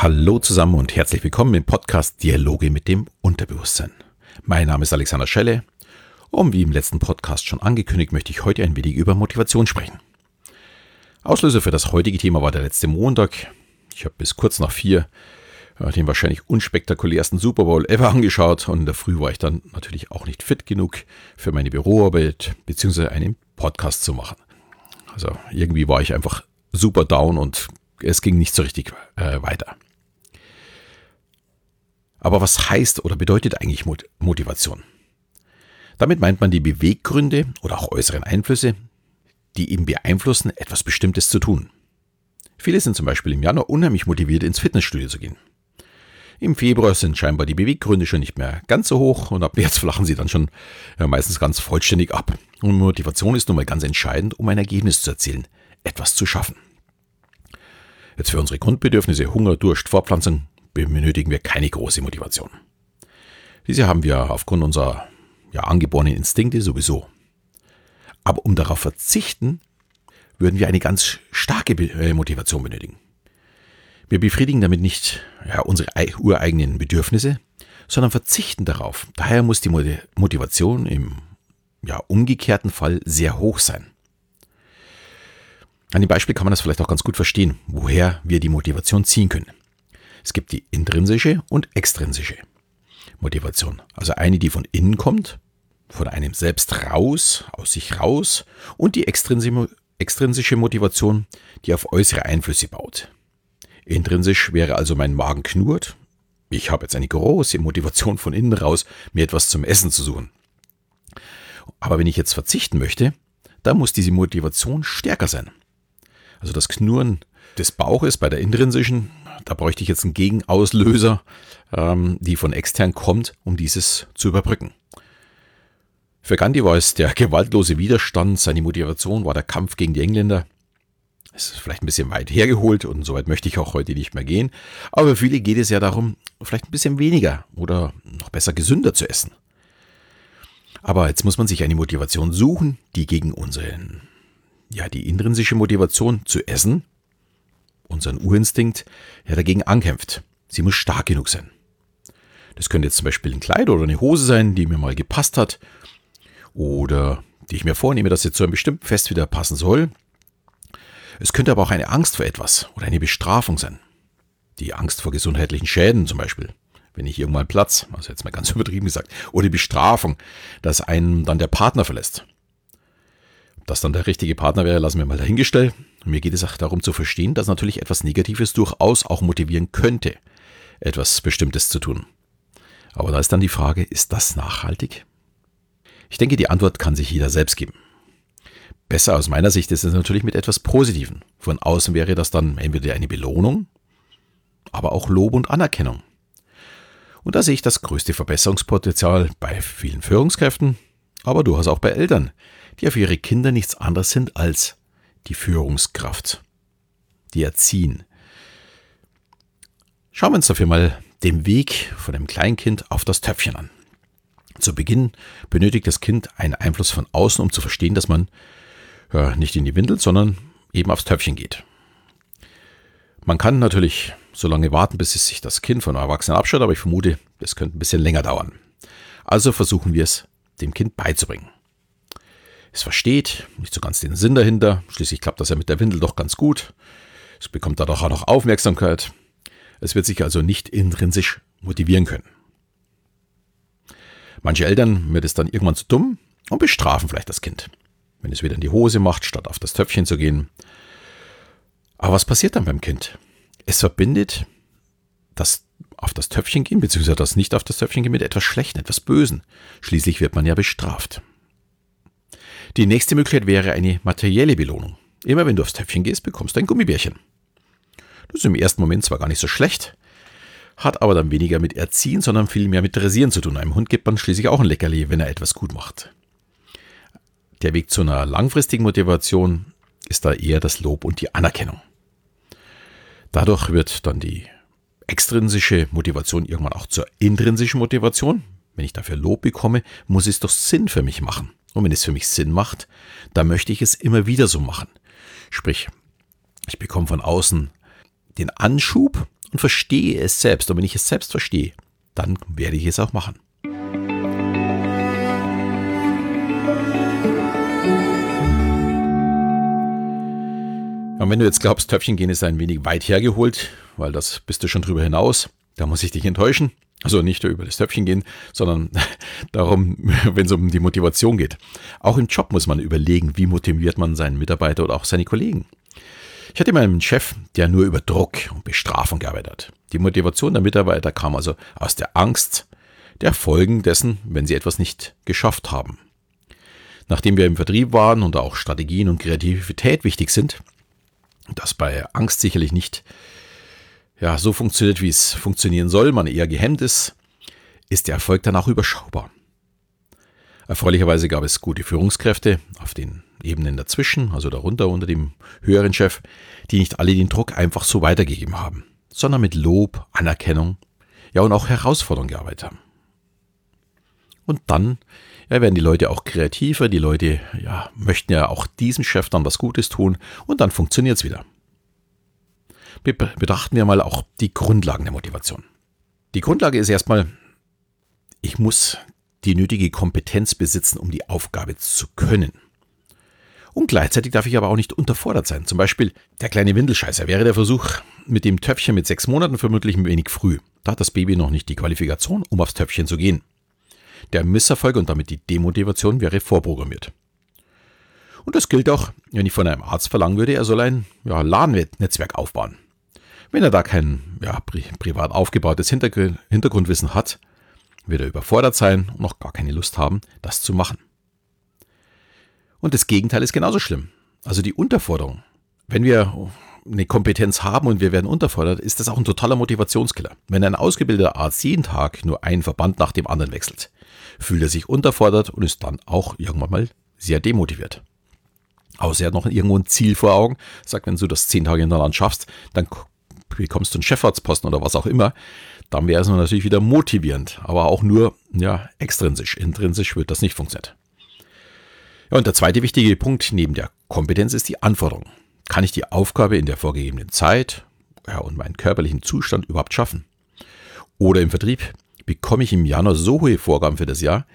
Hallo zusammen und herzlich willkommen im Podcast Dialoge mit dem Unterbewusstsein. Mein Name ist Alexander Schelle und wie im letzten Podcast schon angekündigt, möchte ich heute ein wenig über Motivation sprechen. Auslöser für das heutige Thema war der letzte Montag. Ich habe bis kurz nach vier äh, den wahrscheinlich unspektakulärsten Super Bowl ever angeschaut und in der Früh war ich dann natürlich auch nicht fit genug für meine Büroarbeit bzw. einen Podcast zu machen. Also irgendwie war ich einfach super down und es ging nicht so richtig äh, weiter. Aber was heißt oder bedeutet eigentlich Motivation? Damit meint man die Beweggründe oder auch äußeren Einflüsse, die ihn beeinflussen, etwas Bestimmtes zu tun. Viele sind zum Beispiel im Januar unheimlich motiviert, ins Fitnessstudio zu gehen. Im Februar sind scheinbar die Beweggründe schon nicht mehr ganz so hoch und ab März flachen sie dann schon ja, meistens ganz vollständig ab. Und Motivation ist nun mal ganz entscheidend, um ein Ergebnis zu erzielen, etwas zu schaffen. Jetzt für unsere Grundbedürfnisse Hunger, Durst, Fortpflanzung benötigen wir keine große Motivation. Diese haben wir aufgrund unserer ja, angeborenen Instinkte sowieso. Aber um darauf verzichten, würden wir eine ganz starke äh, Motivation benötigen. Wir befriedigen damit nicht ja, unsere ureigenen Bedürfnisse, sondern verzichten darauf. Daher muss die Motivation im ja, umgekehrten Fall sehr hoch sein. An dem Beispiel kann man das vielleicht auch ganz gut verstehen, woher wir die Motivation ziehen können. Es gibt die intrinsische und extrinsische Motivation. Also eine, die von innen kommt, von einem selbst raus, aus sich raus, und die extrinsische Motivation, die auf äußere Einflüsse baut. Intrinsisch wäre also mein Magen knurrt. Ich habe jetzt eine große Motivation von innen raus, mir etwas zum Essen zu suchen. Aber wenn ich jetzt verzichten möchte, dann muss diese Motivation stärker sein. Also das Knurren des Bauches bei der intrinsischen da bräuchte ich jetzt einen Gegenauslöser, ähm, die von extern kommt, um dieses zu überbrücken. Für Gandhi war es der gewaltlose Widerstand, seine Motivation war der Kampf gegen die Engländer. Es ist vielleicht ein bisschen weit hergeholt und so weit möchte ich auch heute nicht mehr gehen. Aber für viele geht es ja darum, vielleicht ein bisschen weniger oder noch besser gesünder zu essen. Aber jetzt muss man sich eine Motivation suchen, die gegen unseren, ja, die intrinsische Motivation zu essen unseren Urinstinkt, ja dagegen ankämpft. Sie muss stark genug sein. Das könnte jetzt zum Beispiel ein Kleid oder eine Hose sein, die mir mal gepasst hat oder die ich mir vornehme, dass sie zu einem bestimmten Fest wieder passen soll. Es könnte aber auch eine Angst vor etwas oder eine Bestrafung sein. Die Angst vor gesundheitlichen Schäden zum Beispiel, wenn ich irgendwann Platz, also jetzt mal ganz übertrieben gesagt, oder die Bestrafung, dass einen dann der Partner verlässt. Das dann der richtige Partner wäre, lassen wir mal dahingestellt. Mir geht es auch darum zu verstehen, dass natürlich etwas Negatives durchaus auch motivieren könnte, etwas Bestimmtes zu tun. Aber da ist dann die Frage, ist das nachhaltig? Ich denke, die Antwort kann sich jeder selbst geben. Besser aus meiner Sicht ist es natürlich mit etwas Positiven. Von außen wäre das dann entweder eine Belohnung, aber auch Lob und Anerkennung. Und da sehe ich das größte Verbesserungspotenzial bei vielen Führungskräften, aber durchaus auch bei Eltern, die ja für ihre Kinder nichts anderes sind als die Führungskraft, die Erziehen. Schauen wir uns dafür mal den Weg von dem Kleinkind auf das Töpfchen an. Zu Beginn benötigt das Kind einen Einfluss von außen, um zu verstehen, dass man ja, nicht in die Windel, sondern eben aufs Töpfchen geht. Man kann natürlich so lange warten, bis sich das Kind von Erwachsenen abschaut, aber ich vermute, das könnte ein bisschen länger dauern. Also versuchen wir es dem Kind beizubringen es versteht, nicht so ganz den Sinn dahinter. Schließlich klappt das ja mit der Windel doch ganz gut. Es bekommt dadurch auch noch Aufmerksamkeit. Es wird sich also nicht intrinsisch motivieren können. Manche Eltern wird es dann irgendwann zu dumm und bestrafen vielleicht das Kind, wenn es wieder in die Hose macht, statt auf das Töpfchen zu gehen. Aber was passiert dann beim Kind? Es verbindet das auf das Töpfchen gehen, beziehungsweise das nicht auf das Töpfchen gehen mit etwas Schlechten, etwas Bösen. Schließlich wird man ja bestraft. Die nächste Möglichkeit wäre eine materielle Belohnung. Immer wenn du aufs Töpfchen gehst, bekommst du ein Gummibärchen. Das ist im ersten Moment zwar gar nicht so schlecht, hat aber dann weniger mit Erziehen, sondern viel mehr mit Dressieren zu tun. Einem Hund gibt man schließlich auch ein Leckerli, wenn er etwas gut macht. Der Weg zu einer langfristigen Motivation ist da eher das Lob und die Anerkennung. Dadurch wird dann die extrinsische Motivation irgendwann auch zur intrinsischen Motivation. Wenn ich dafür Lob bekomme, muss es doch Sinn für mich machen. Und wenn es für mich Sinn macht, dann möchte ich es immer wieder so machen. Sprich, ich bekomme von außen den Anschub und verstehe es selbst. Und wenn ich es selbst verstehe, dann werde ich es auch machen. Und wenn du jetzt glaubst, Töpfchen gehen ist ein wenig weit hergeholt, weil das bist du schon drüber hinaus, da muss ich dich enttäuschen. Also nicht nur über das Töpfchen gehen, sondern darum, wenn es um die Motivation geht. Auch im Job muss man überlegen, wie motiviert man seinen Mitarbeiter oder auch seine Kollegen. Ich hatte mal einen Chef, der nur über Druck und Bestrafung gearbeitet hat. Die Motivation der Mitarbeiter kam also aus der Angst der Folgen dessen, wenn sie etwas nicht geschafft haben. Nachdem wir im Vertrieb waren und auch Strategien und Kreativität wichtig sind, das bei Angst sicherlich nicht ja, so funktioniert, wie es funktionieren soll, man eher gehemmt ist, ist der Erfolg dann auch überschaubar. Erfreulicherweise gab es gute Führungskräfte auf den Ebenen dazwischen, also darunter unter dem höheren Chef, die nicht alle den Druck einfach so weitergegeben haben, sondern mit Lob, Anerkennung, ja und auch Herausforderungen gearbeitet haben. Und dann ja, werden die Leute auch kreativer, die Leute ja, möchten ja auch diesem Chef dann was Gutes tun und dann funktioniert es wieder. Betrachten wir mal auch die Grundlagen der Motivation. Die Grundlage ist erstmal, ich muss die nötige Kompetenz besitzen, um die Aufgabe zu können. Und gleichzeitig darf ich aber auch nicht unterfordert sein. Zum Beispiel der kleine Windelscheißer wäre der Versuch mit dem Töpfchen mit sechs Monaten vermutlich ein wenig früh. Da hat das Baby noch nicht die Qualifikation, um aufs Töpfchen zu gehen. Der Misserfolg und damit die Demotivation wäre vorprogrammiert. Und das gilt auch, wenn ich von einem Arzt verlangen würde, er soll ein ja, LAN-Netzwerk aufbauen. Wenn er da kein ja, pri privat aufgebautes Hintergr Hintergrundwissen hat, wird er überfordert sein und noch gar keine Lust haben, das zu machen. Und das Gegenteil ist genauso schlimm. Also die Unterforderung. Wenn wir eine Kompetenz haben und wir werden unterfordert, ist das auch ein totaler Motivationskiller. Wenn ein ausgebildeter Arzt jeden Tag nur einen Verband nach dem anderen wechselt, fühlt er sich unterfordert und ist dann auch irgendwann mal sehr demotiviert. Außer er hat noch irgendwo ein Ziel vor Augen, sagt, wenn du das zehn Tage hintereinander schaffst, dann bekommst du einen Chefarztposten oder was auch immer. Dann wäre es natürlich wieder motivierend, aber auch nur ja, extrinsisch. Intrinsisch wird das nicht funktionieren. Ja, und der zweite wichtige Punkt neben der Kompetenz ist die Anforderung. Kann ich die Aufgabe in der vorgegebenen Zeit ja, und meinen körperlichen Zustand überhaupt schaffen? Oder im Vertrieb bekomme ich im Januar so hohe Vorgaben für das Jahr,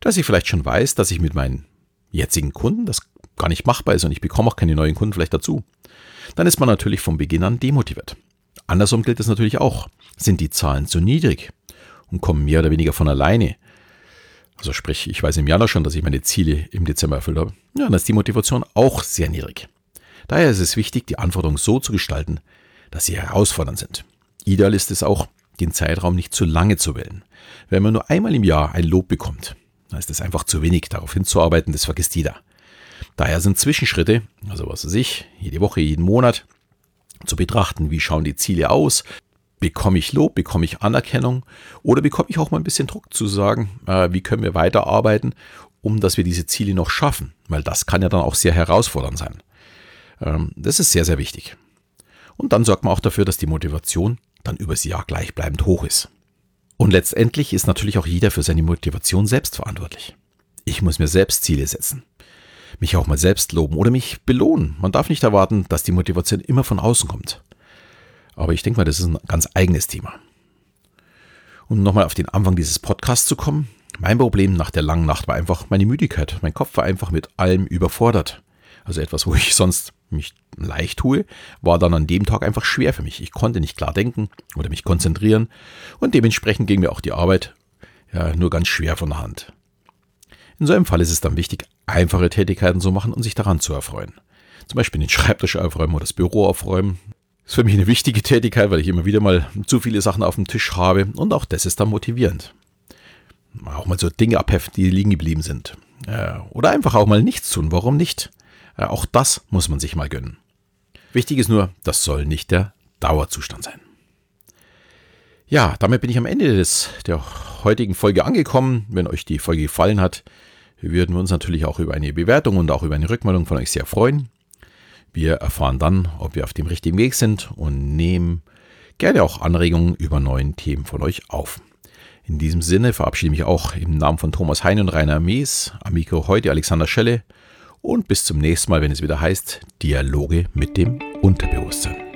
dass ich vielleicht schon weiß, dass ich mit meinen jetzigen Kunden das gar nicht machbar ist und ich bekomme auch keine neuen Kunden vielleicht dazu. Dann ist man natürlich von Beginn an demotiviert. Andersrum gilt es natürlich auch. Sind die Zahlen zu niedrig und kommen mehr oder weniger von alleine, also sprich, ich weiß im Januar schon, dass ich meine Ziele im Dezember erfüllt habe. Ja, dann ist die Motivation auch sehr niedrig. Daher ist es wichtig, die Anforderungen so zu gestalten, dass sie herausfordernd sind. Ideal ist es auch, den Zeitraum nicht zu lange zu wählen. Wenn man nur einmal im Jahr ein Lob bekommt, dann ist es einfach zu wenig. Darauf hinzuarbeiten, das vergisst jeder. Daher sind Zwischenschritte, also was weiß ich, jede Woche, jeden Monat, zu betrachten, wie schauen die Ziele aus, bekomme ich Lob, bekomme ich Anerkennung oder bekomme ich auch mal ein bisschen Druck zu sagen, äh, wie können wir weiterarbeiten, um dass wir diese Ziele noch schaffen, weil das kann ja dann auch sehr herausfordernd sein. Ähm, das ist sehr, sehr wichtig. Und dann sorgt man auch dafür, dass die Motivation dann übers Jahr gleichbleibend hoch ist. Und letztendlich ist natürlich auch jeder für seine Motivation selbst verantwortlich. Ich muss mir selbst Ziele setzen, mich auch mal selbst loben oder mich belohnen. Man darf nicht erwarten, dass die Motivation immer von außen kommt. Aber ich denke mal, das ist ein ganz eigenes Thema. Um nochmal auf den Anfang dieses Podcasts zu kommen. Mein Problem nach der langen Nacht war einfach meine Müdigkeit. Mein Kopf war einfach mit allem überfordert. Also etwas, wo ich sonst mich leicht tue, war dann an dem Tag einfach schwer für mich. Ich konnte nicht klar denken oder mich konzentrieren und dementsprechend ging mir auch die Arbeit ja, nur ganz schwer von der Hand. In so einem Fall ist es dann wichtig, einfache Tätigkeiten zu machen und sich daran zu erfreuen. Zum Beispiel den Schreibtisch aufräumen oder das Büro aufräumen, ist für mich eine wichtige Tätigkeit, weil ich immer wieder mal zu viele Sachen auf dem Tisch habe und auch das ist dann motivierend. Auch mal so Dinge abheften, die liegen geblieben sind. Oder einfach auch mal nichts tun. Warum nicht? Auch das muss man sich mal gönnen. Wichtig ist nur, das soll nicht der Dauerzustand sein. Ja, damit bin ich am Ende des, der heutigen Folge angekommen. Wenn euch die Folge gefallen hat, würden wir uns natürlich auch über eine Bewertung und auch über eine Rückmeldung von euch sehr freuen. Wir erfahren dann, ob wir auf dem richtigen Weg sind und nehmen gerne auch Anregungen über neuen Themen von euch auf. In diesem Sinne verabschiede ich mich auch im Namen von Thomas Hein und Rainer Mees, Amico heute Alexander Schelle und bis zum nächsten Mal, wenn es wieder heißt Dialoge mit dem Unterbewusstsein.